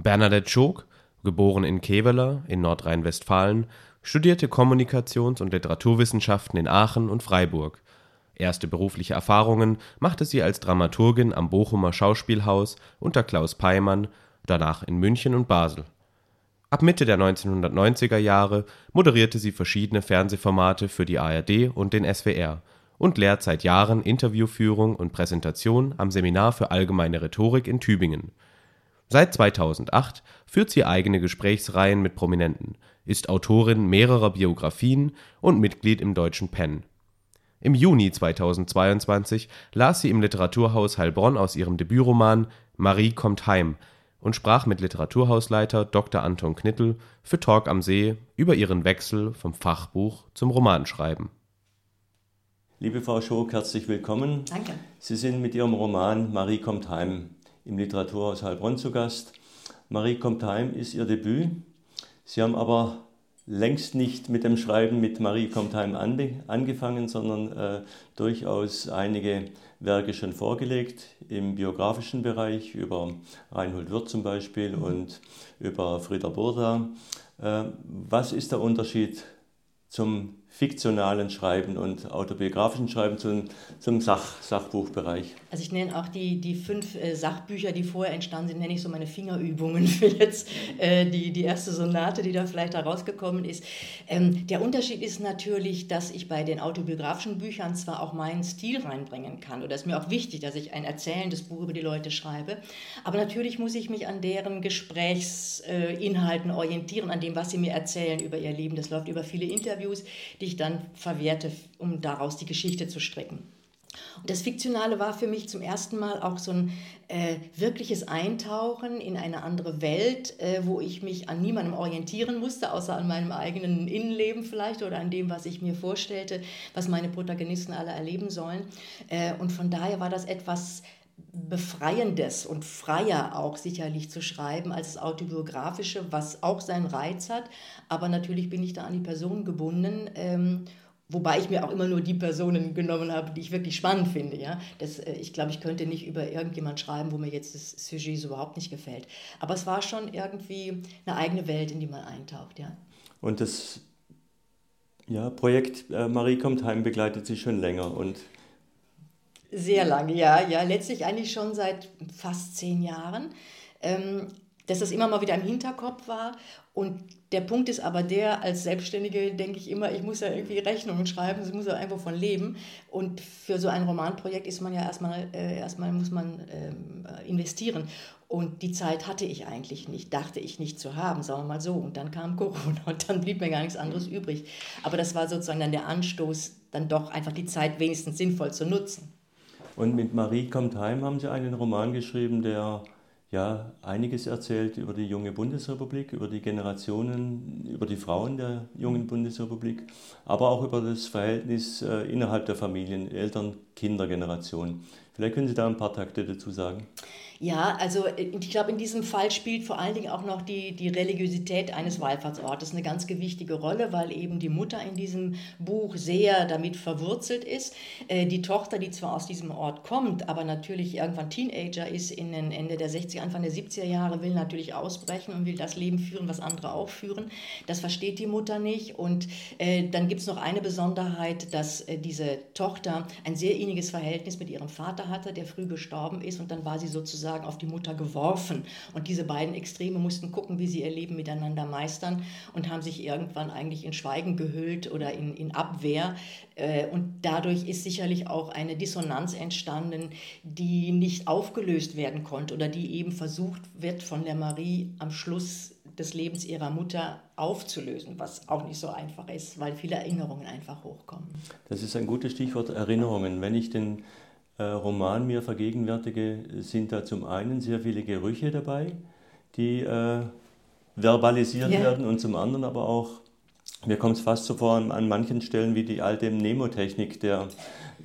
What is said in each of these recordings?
Bernadette Schog, geboren in Kevela in Nordrhein-Westfalen, studierte Kommunikations- und Literaturwissenschaften in Aachen und Freiburg. Erste berufliche Erfahrungen machte sie als Dramaturgin am Bochumer Schauspielhaus unter Klaus Peimann, danach in München und Basel. Ab Mitte der 1990er Jahre moderierte sie verschiedene Fernsehformate für die ARD und den SWR und lehrt seit Jahren Interviewführung und Präsentation am Seminar für Allgemeine Rhetorik in Tübingen Seit 2008 führt sie eigene Gesprächsreihen mit Prominenten, ist Autorin mehrerer Biografien und Mitglied im Deutschen PEN. Im Juni 2022 las sie im Literaturhaus Heilbronn aus ihrem Debütroman Marie kommt heim und sprach mit Literaturhausleiter Dr. Anton Knittel für Talk am See über ihren Wechsel vom Fachbuch zum Romanschreiben. Liebe Frau Schock, herzlich willkommen. Danke. Sie sind mit Ihrem Roman Marie kommt heim im Literaturhaus Heilbronn zu Gast. Marie kommt heim ist ihr Debüt. Sie haben aber längst nicht mit dem Schreiben mit Marie kommt heim angefangen, sondern äh, durchaus einige Werke schon vorgelegt im biografischen Bereich über Reinhold Wirth zum Beispiel mhm. und über Frieder Burda. Äh, was ist der Unterschied zum fiktionalen Schreiben und autobiografischen Schreiben zum, zum Sach, Sachbuchbereich. Also ich nenne auch die, die fünf äh, Sachbücher, die vorher entstanden sind, nenne ich so meine Fingerübungen für jetzt äh, die, die erste Sonate, die da vielleicht herausgekommen ist. Ähm, der Unterschied ist natürlich, dass ich bei den autobiografischen Büchern zwar auch meinen Stil reinbringen kann, oder es ist mir auch wichtig, dass ich ein erzählendes Buch über die Leute schreibe, aber natürlich muss ich mich an deren Gesprächsinhalten orientieren, an dem, was sie mir erzählen über ihr Leben. Das läuft über viele Interviews, die ich dann verwerte, um daraus die Geschichte zu stricken. Und das Fiktionale war für mich zum ersten Mal auch so ein äh, wirkliches Eintauchen in eine andere Welt, äh, wo ich mich an niemandem orientieren musste, außer an meinem eigenen Innenleben vielleicht oder an dem, was ich mir vorstellte, was meine Protagonisten alle erleben sollen. Äh, und von daher war das etwas Befreiendes und freier auch sicherlich zu schreiben als das Autobiografische, was auch seinen Reiz hat. Aber natürlich bin ich da an die Person gebunden. Ähm, wobei ich mir auch immer nur die Personen genommen habe, die ich wirklich spannend finde. Ja? Das, äh, ich glaube, ich könnte nicht über irgendjemand schreiben, wo mir jetzt das Sujet so überhaupt nicht gefällt. Aber es war schon irgendwie eine eigene Welt, in die man eintaucht. Ja? Und das ja, Projekt äh, Marie kommt heim begleitet Sie schon länger und sehr lange, ja, ja, letztlich eigentlich schon seit fast zehn Jahren. Ähm, dass das immer mal wieder im Hinterkopf war. Und der Punkt ist aber der, als Selbstständige denke ich immer, ich muss ja irgendwie Rechnungen schreiben, ich muss ja einfach von leben. Und für so ein Romanprojekt ist man ja erstmal, äh, erstmal muss man ähm, investieren. Und die Zeit hatte ich eigentlich nicht, dachte ich nicht zu haben, sagen wir mal so. Und dann kam Corona und dann blieb mir gar nichts anderes übrig. Aber das war sozusagen dann der Anstoß, dann doch einfach die Zeit wenigstens sinnvoll zu nutzen. Und mit Marie kommt heim haben Sie einen Roman geschrieben, der ja einiges erzählt über die junge Bundesrepublik, über die Generationen, über die Frauen der jungen Bundesrepublik, aber auch über das Verhältnis äh, innerhalb der Familien, Eltern-Kinder-Generation. Vielleicht können Sie da ein paar Takte dazu sagen. Ja, also äh, ich glaube, in diesem Fall spielt vor allen Dingen auch noch die, die Religiosität eines Wallfahrtsortes eine ganz gewichtige Rolle, weil eben die Mutter in diesem Buch sehr damit verwurzelt ist. Äh, die Tochter, die zwar aus diesem Ort kommt, aber natürlich irgendwann Teenager ist, in den Ende der 60er, Anfang der 70er Jahre, will natürlich ausbrechen und will das Leben führen, was andere auch führen. Das versteht die Mutter nicht. Und äh, dann gibt es noch eine Besonderheit, dass diese Tochter ein sehr inniges Verhältnis mit ihrem Vater hatte, der früh gestorben ist. Und dann war sie sozusagen auf die Mutter geworfen. Und diese beiden Extreme mussten gucken, wie sie ihr Leben miteinander meistern und haben sich irgendwann eigentlich in Schweigen gehüllt oder in, in Abwehr. Äh, und dadurch ist sicherlich auch eine Dissonanz entstanden, die nicht aufgelöst werden konnte oder die eben versucht wird von der Marie am Schluss des Lebens ihrer Mutter aufzulösen, was auch nicht so einfach ist, weil viele Erinnerungen einfach hochkommen. Das ist ein gutes Stichwort Erinnerungen. Wenn ich den äh, Roman mir vergegenwärtige, sind da zum einen sehr viele Gerüche dabei, die äh, verbalisiert ja. werden und zum anderen aber auch, mir kommt es fast so vor an, an manchen Stellen wie die alte Mnemotechnik der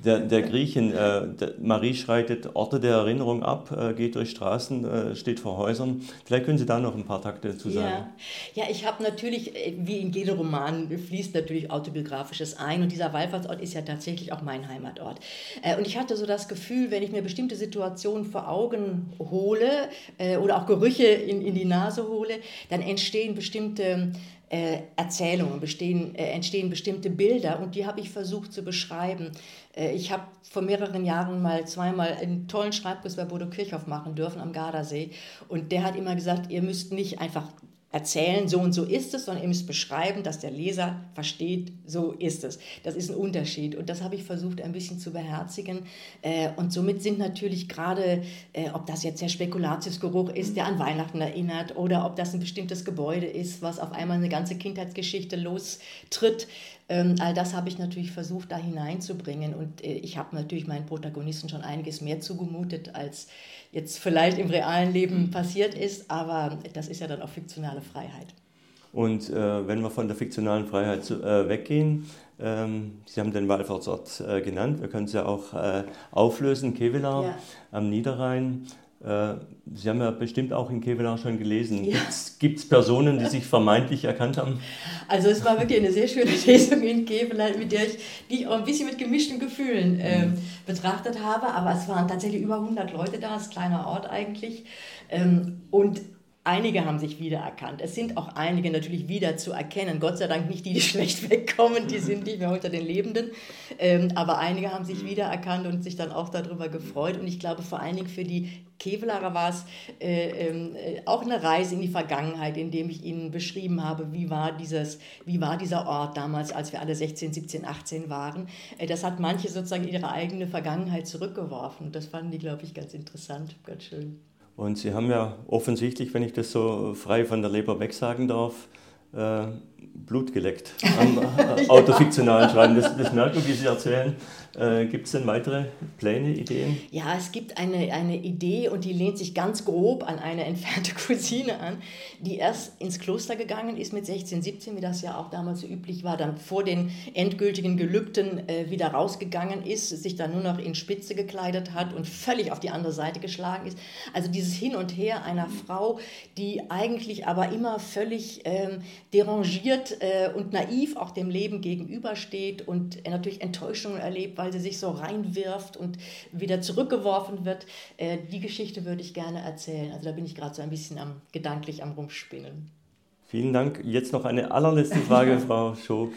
der, der Griechen. Äh, der Marie schreitet Orte der Erinnerung ab, äh, geht durch Straßen, äh, steht vor Häusern. Vielleicht können Sie da noch ein paar Takte dazu sagen. Ja, ja ich habe natürlich, äh, wie in jedem Roman, fließt natürlich Autobiografisches ein. Und dieser Wallfahrtsort ist ja tatsächlich auch mein Heimatort. Äh, und ich hatte so das Gefühl, wenn ich mir bestimmte Situationen vor Augen hole äh, oder auch Gerüche in, in die Nase hole, dann entstehen bestimmte äh, Erzählungen, bestehen, entstehen bestimmte Bilder und die habe ich versucht zu beschreiben. Äh, ich habe vor mehreren Jahren mal zweimal einen tollen Schreibkurs bei Bodo Kirchhoff machen dürfen am Gardasee. Und der hat immer gesagt, ihr müsst nicht einfach erzählen, so und so ist es, sondern ihr müsst beschreiben, dass der Leser versteht, so ist es. Das ist ein Unterschied. Und das habe ich versucht ein bisschen zu beherzigen. Äh, und somit sind natürlich gerade, äh, ob das jetzt der Spekulatiusgeruch ist, der an Weihnachten erinnert oder ob das ein bestimmtes Gebäude ist, was auf einmal eine ganze Kindheitsgeschichte lostritt, ähm, all das habe ich natürlich versucht, da hineinzubringen. Und äh, ich habe natürlich meinen Protagonisten schon einiges mehr zugemutet, als jetzt vielleicht im realen Leben passiert ist. Aber das ist ja dann auch fiktionale Freiheit. Und äh, wenn wir von der fiktionalen Freiheit zu, äh, weggehen, ähm, Sie haben den Wallfahrtsort äh, genannt, wir können es ja auch äh, auflösen, Kevela ja. am Niederrhein. Äh, Sie haben ja bestimmt auch in Kevlar schon gelesen. Ja. Gibt es Personen, die sich vermeintlich erkannt haben? Also es war wirklich eine sehr schöne Lesung in Kevlar, mit der ich die auch ein bisschen mit gemischten Gefühlen äh, betrachtet habe. Aber es waren tatsächlich über 100 Leute da, es ist ein kleiner Ort eigentlich. Ähm, und Einige haben sich wiedererkannt. Es sind auch einige natürlich wieder zu erkennen. Gott sei Dank nicht die, die schlecht wegkommen, die sind nicht mehr unter den Lebenden. Ähm, aber einige haben sich wiedererkannt und sich dann auch darüber gefreut. Und ich glaube, vor allen Dingen für die Kevelarer war es äh, äh, auch eine Reise in die Vergangenheit, indem ich ihnen beschrieben habe, wie war, dieses, wie war dieser Ort damals, als wir alle 16, 17, 18 waren. Äh, das hat manche sozusagen ihre eigene Vergangenheit zurückgeworfen. Das fanden die, glaube ich, ganz interessant, ganz schön. Und Sie haben ja offensichtlich, wenn ich das so frei von der Leber wegsagen darf, äh, Blut geleckt am äh, autofiktionalen Schreiben. Das, das merkt man, wie Sie erzählen. Äh, gibt es denn weitere Pläne, Ideen? Ja, es gibt eine, eine Idee und die lehnt sich ganz grob an eine entfernte Cousine an, die erst ins Kloster gegangen ist mit 16, 17, wie das ja auch damals so üblich war, dann vor den endgültigen Gelübden äh, wieder rausgegangen ist, sich dann nur noch in Spitze gekleidet hat und völlig auf die andere Seite geschlagen ist. Also dieses Hin und Her einer Frau, die eigentlich aber immer völlig ähm, derangiert äh, und naiv auch dem Leben gegenübersteht und natürlich Enttäuschungen erlebt, weil sie sich so reinwirft und wieder zurückgeworfen wird. Äh, die Geschichte würde ich gerne erzählen. Also da bin ich gerade so ein bisschen am, gedanklich am Rumspinnen. Vielen Dank. Jetzt noch eine allerletzte Frage, Frau Schog.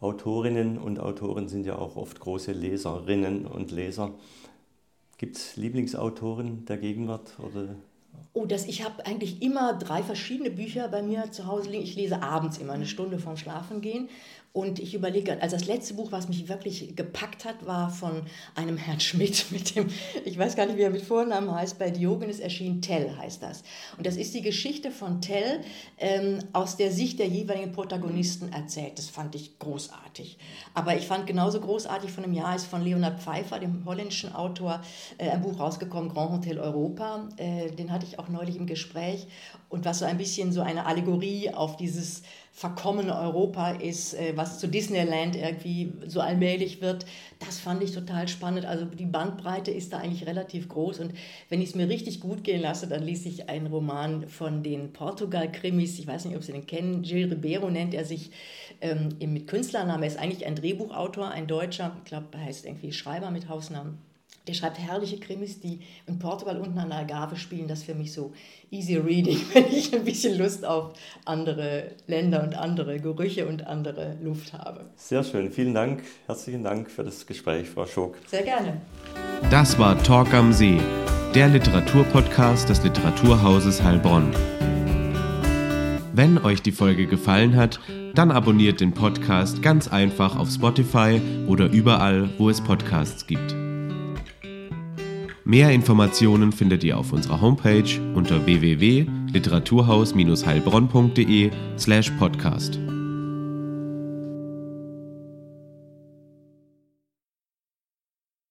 Autorinnen und Autoren sind ja auch oft große Leserinnen und Leser. Gibt es Lieblingsautoren der Gegenwart oder Oh, das, ich habe eigentlich immer drei verschiedene Bücher bei mir zu Hause liegen. Ich lese abends immer eine Stunde vorm Schlafengehen. Und ich überlege, also das letzte Buch, was mich wirklich gepackt hat, war von einem Herrn Schmidt mit dem, ich weiß gar nicht, wie er mit Vornamen heißt, bei Diogenes erschien Tell heißt das. Und das ist die Geschichte von Tell ähm, aus der Sicht der jeweiligen Protagonisten erzählt. Das fand ich großartig. Aber ich fand genauso großartig von einem Jahr ist von Leonard Pfeiffer, dem holländischen Autor, äh, ein Buch rausgekommen, Grand Hotel Europa. Äh, den hatte ich auch neulich im Gespräch. Und was so ein bisschen so eine Allegorie auf dieses verkommene Europa ist, äh, was zu Disneyland irgendwie so allmählich wird. Das fand ich total spannend. Also die Bandbreite ist da eigentlich relativ groß. Und wenn ich es mir richtig gut gehen lasse, dann lese ich einen Roman von den Portugal-Krimis. Ich weiß nicht, ob Sie den kennen. Gil Ribeiro nennt er sich ähm, mit Künstlernamen. Er ist eigentlich ein Drehbuchautor, ein Deutscher. Ich glaube, er heißt irgendwie Schreiber mit Hausnamen. Der schreibt herrliche Krimis, die in Portugal unten an der Algarve spielen. Das ist für mich so easy reading, wenn ich ein bisschen Lust auf andere Länder und andere Gerüche und andere Luft habe. Sehr schön. Vielen Dank. Herzlichen Dank für das Gespräch, Frau Schock. Sehr gerne. Das war Talk am See, der Literaturpodcast des Literaturhauses Heilbronn. Wenn euch die Folge gefallen hat, dann abonniert den Podcast ganz einfach auf Spotify oder überall, wo es Podcasts gibt. Mehr Informationen findet ihr auf unserer Homepage unter www.literaturhaus-heilbronn.de slash podcast.